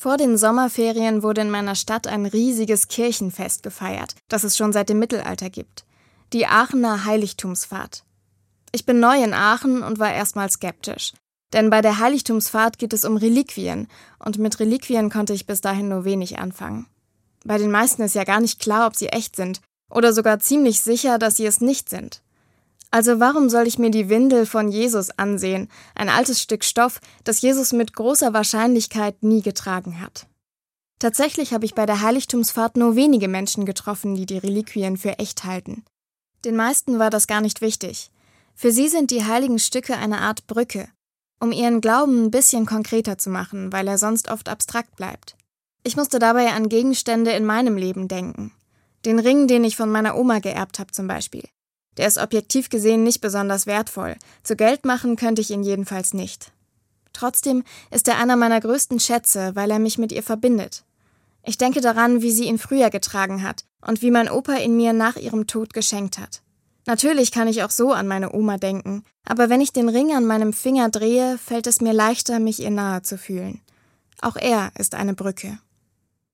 Vor den Sommerferien wurde in meiner Stadt ein riesiges Kirchenfest gefeiert, das es schon seit dem Mittelalter gibt. Die Aachener Heiligtumsfahrt. Ich bin neu in Aachen und war erstmal skeptisch. Denn bei der Heiligtumsfahrt geht es um Reliquien, und mit Reliquien konnte ich bis dahin nur wenig anfangen. Bei den meisten ist ja gar nicht klar, ob sie echt sind, oder sogar ziemlich sicher, dass sie es nicht sind. Also warum soll ich mir die Windel von Jesus ansehen, ein altes Stück Stoff, das Jesus mit großer Wahrscheinlichkeit nie getragen hat? Tatsächlich habe ich bei der Heiligtumsfahrt nur wenige Menschen getroffen, die die Reliquien für echt halten. Den meisten war das gar nicht wichtig. Für sie sind die heiligen Stücke eine Art Brücke, um ihren Glauben ein bisschen konkreter zu machen, weil er sonst oft abstrakt bleibt. Ich musste dabei an Gegenstände in meinem Leben denken. Den Ring, den ich von meiner Oma geerbt habe zum Beispiel. Der ist objektiv gesehen nicht besonders wertvoll. Zu Geld machen könnte ich ihn jedenfalls nicht. Trotzdem ist er einer meiner größten Schätze, weil er mich mit ihr verbindet. Ich denke daran, wie sie ihn früher getragen hat und wie mein Opa ihn mir nach ihrem Tod geschenkt hat. Natürlich kann ich auch so an meine Oma denken, aber wenn ich den Ring an meinem Finger drehe, fällt es mir leichter, mich ihr nahe zu fühlen. Auch er ist eine Brücke.